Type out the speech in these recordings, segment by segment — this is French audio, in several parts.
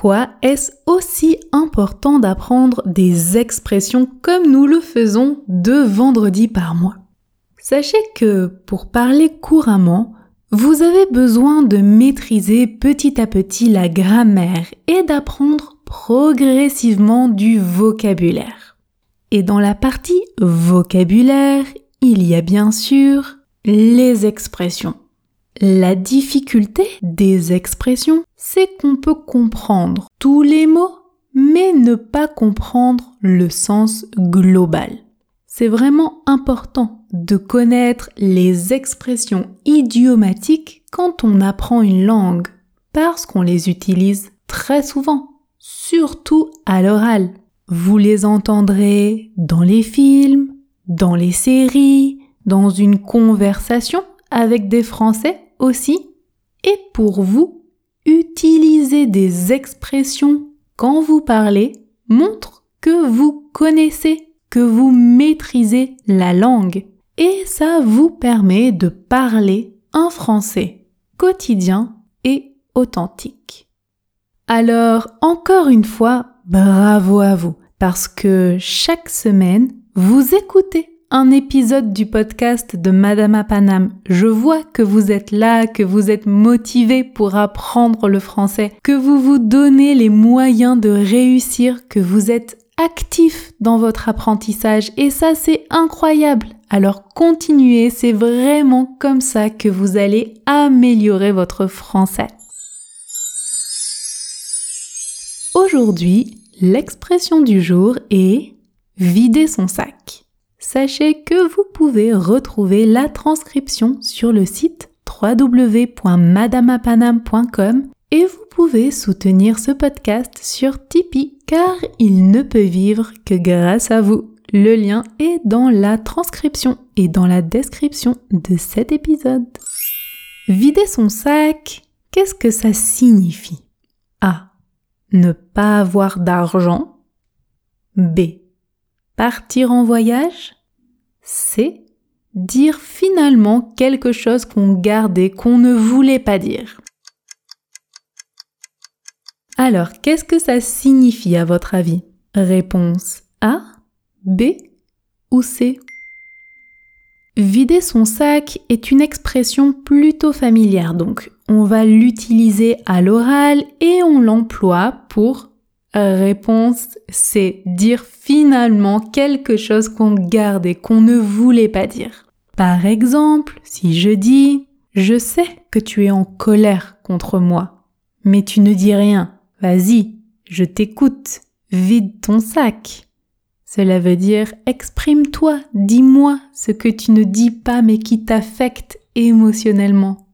Pourquoi est-ce aussi important d'apprendre des expressions comme nous le faisons deux vendredis par mois? Sachez que pour parler couramment, vous avez besoin de maîtriser petit à petit la grammaire et d'apprendre progressivement du vocabulaire. Et dans la partie vocabulaire, il y a bien sûr les expressions. La difficulté des expressions, c'est qu'on peut comprendre tous les mots, mais ne pas comprendre le sens global. C'est vraiment important de connaître les expressions idiomatiques quand on apprend une langue, parce qu'on les utilise très souvent, surtout à l'oral. Vous les entendrez dans les films, dans les séries, dans une conversation avec des Français aussi. Et pour vous, utiliser des expressions quand vous parlez montre que vous connaissez, que vous maîtrisez la langue. Et ça vous permet de parler un français quotidien et authentique. Alors, encore une fois, bravo à vous, parce que chaque semaine, vous écoutez un épisode du podcast de Madame à Paname. Je vois que vous êtes là, que vous êtes motivé pour apprendre le français, que vous vous donnez les moyens de réussir, que vous êtes actif dans votre apprentissage et ça c'est incroyable. Alors continuez, c'est vraiment comme ça que vous allez améliorer votre français. Aujourd'hui, l'expression du jour est vider son sac sachez que vous pouvez retrouver la transcription sur le site www.madamapanam.com et vous pouvez soutenir ce podcast sur Tipeee car il ne peut vivre que grâce à vous. Le lien est dans la transcription et dans la description de cet épisode. Vider son sac, qu'est-ce que ça signifie? A. Ne pas avoir d'argent. B. Partir en voyage c'est dire finalement quelque chose qu'on gardait, qu'on ne voulait pas dire. Alors, qu'est-ce que ça signifie à votre avis? Réponse A, B ou C? Vider son sac est une expression plutôt familière, donc on va l'utiliser à l'oral et on l'emploie pour Réponse c'est dire finalement quelque chose qu'on garde et qu'on ne voulait pas dire. Par exemple, si je dis Je sais que tu es en colère contre moi, mais tu ne dis rien. Vas-y, je t'écoute. Vide ton sac. Cela veut dire exprime-toi, dis-moi ce que tu ne dis pas mais qui t'affecte émotionnellement.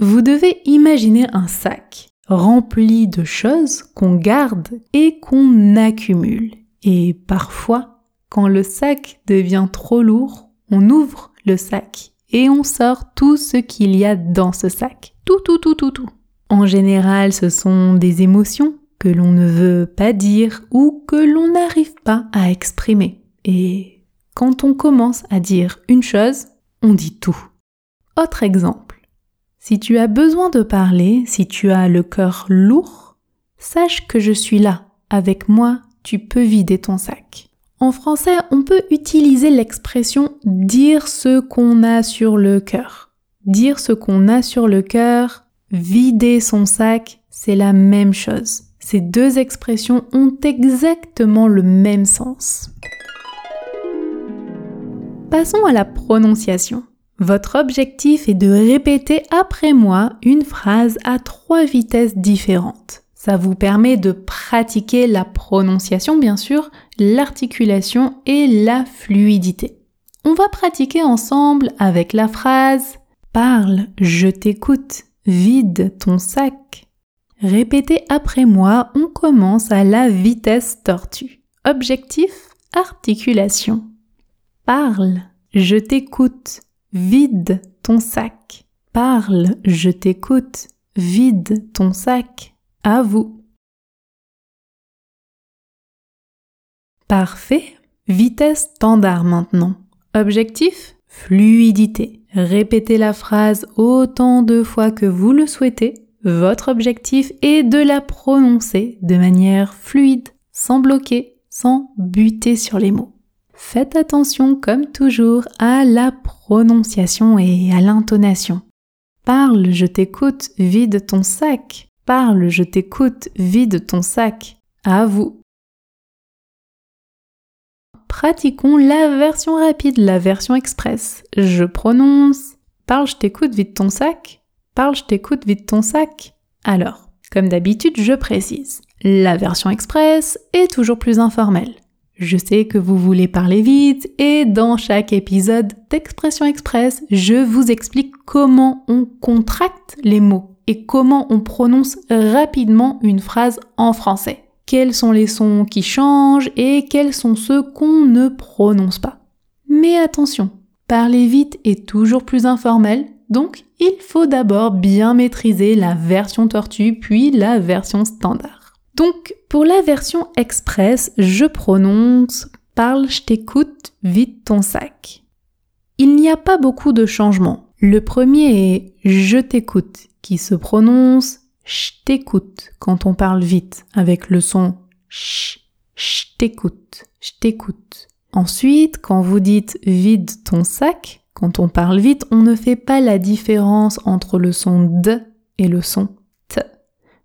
Vous devez imaginer un sac rempli de choses qu'on garde et qu'on accumule. Et parfois, quand le sac devient trop lourd, on ouvre le sac et on sort tout ce qu'il y a dans ce sac. Tout, tout, tout, tout, tout. En général, ce sont des émotions que l'on ne veut pas dire ou que l'on n'arrive pas à exprimer. Et quand on commence à dire une chose, on dit tout. Autre exemple. Si tu as besoin de parler, si tu as le cœur lourd, sache que je suis là. Avec moi, tu peux vider ton sac. En français, on peut utiliser l'expression dire ce qu'on a sur le cœur. Dire ce qu'on a sur le cœur, vider son sac, c'est la même chose. Ces deux expressions ont exactement le même sens. Passons à la prononciation. Votre objectif est de répéter après moi une phrase à trois vitesses différentes. Ça vous permet de pratiquer la prononciation, bien sûr, l'articulation et la fluidité. On va pratiquer ensemble avec la phrase Parle, je t'écoute, vide ton sac. Répétez après moi, on commence à la vitesse tortue. Objectif, articulation. Parle, je t'écoute, vide ton sac. Parle, je t'écoute, vide ton sac. À vous. Parfait. Vitesse standard maintenant. Objectif? Fluidité. Répétez la phrase autant de fois que vous le souhaitez. Votre objectif est de la prononcer de manière fluide, sans bloquer, sans buter sur les mots. Faites attention, comme toujours, à la prononciation et à l'intonation. Parle, je t'écoute, vide ton sac. Parle, je t'écoute, vide ton sac. À vous pratiquons la version rapide, la version express. Je prononce. Parle, je t'écoute, vite ton sac. Parle, je t'écoute, vite ton sac. Alors, comme d'habitude, je précise. La version express est toujours plus informelle. Je sais que vous voulez parler vite et dans chaque épisode d'Expression Express, je vous explique comment on contracte les mots et comment on prononce rapidement une phrase en français quels sont les sons qui changent et quels sont ceux qu'on ne prononce pas. Mais attention, parler vite est toujours plus informel, donc il faut d'abord bien maîtriser la version tortue puis la version standard. Donc pour la version express, je prononce parle, je t'écoute, vite ton sac. Il n'y a pas beaucoup de changements. Le premier est je t'écoute qui se prononce je t'écoute quand on parle vite avec le son ch, je t'écoute, je t'écoute. Ensuite, quand vous dites vide ton sac, quand on parle vite, on ne fait pas la différence entre le son d et le son t.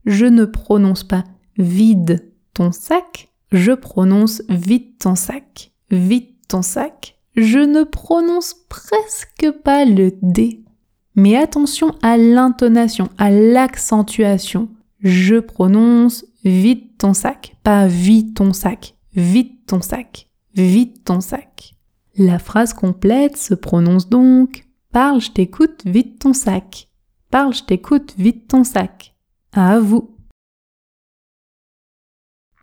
Je ne prononce pas vide ton sac, je prononce vide ton sac, vide ton sac. Je ne prononce presque pas le d mais attention à l'intonation, à l'accentuation. Je prononce vite ton sac, pas vite ton sac, vite ton sac, vite ton sac. La phrase complète se prononce donc Parle, je t'écoute, vite ton sac. Parle, je t'écoute, vite ton sac. À vous.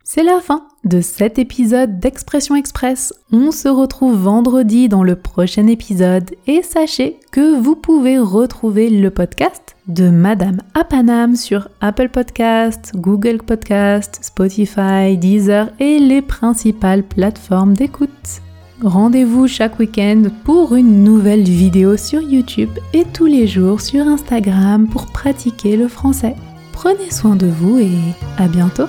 C'est la fin de cet épisode d'Expression Express. On se retrouve vendredi dans le prochain épisode et sachez que vous pouvez retrouver le podcast de Madame Apanam sur Apple Podcast, Google Podcast, Spotify, Deezer et les principales plateformes d'écoute. Rendez-vous chaque week-end pour une nouvelle vidéo sur YouTube et tous les jours sur Instagram pour pratiquer le français. Prenez soin de vous et à bientôt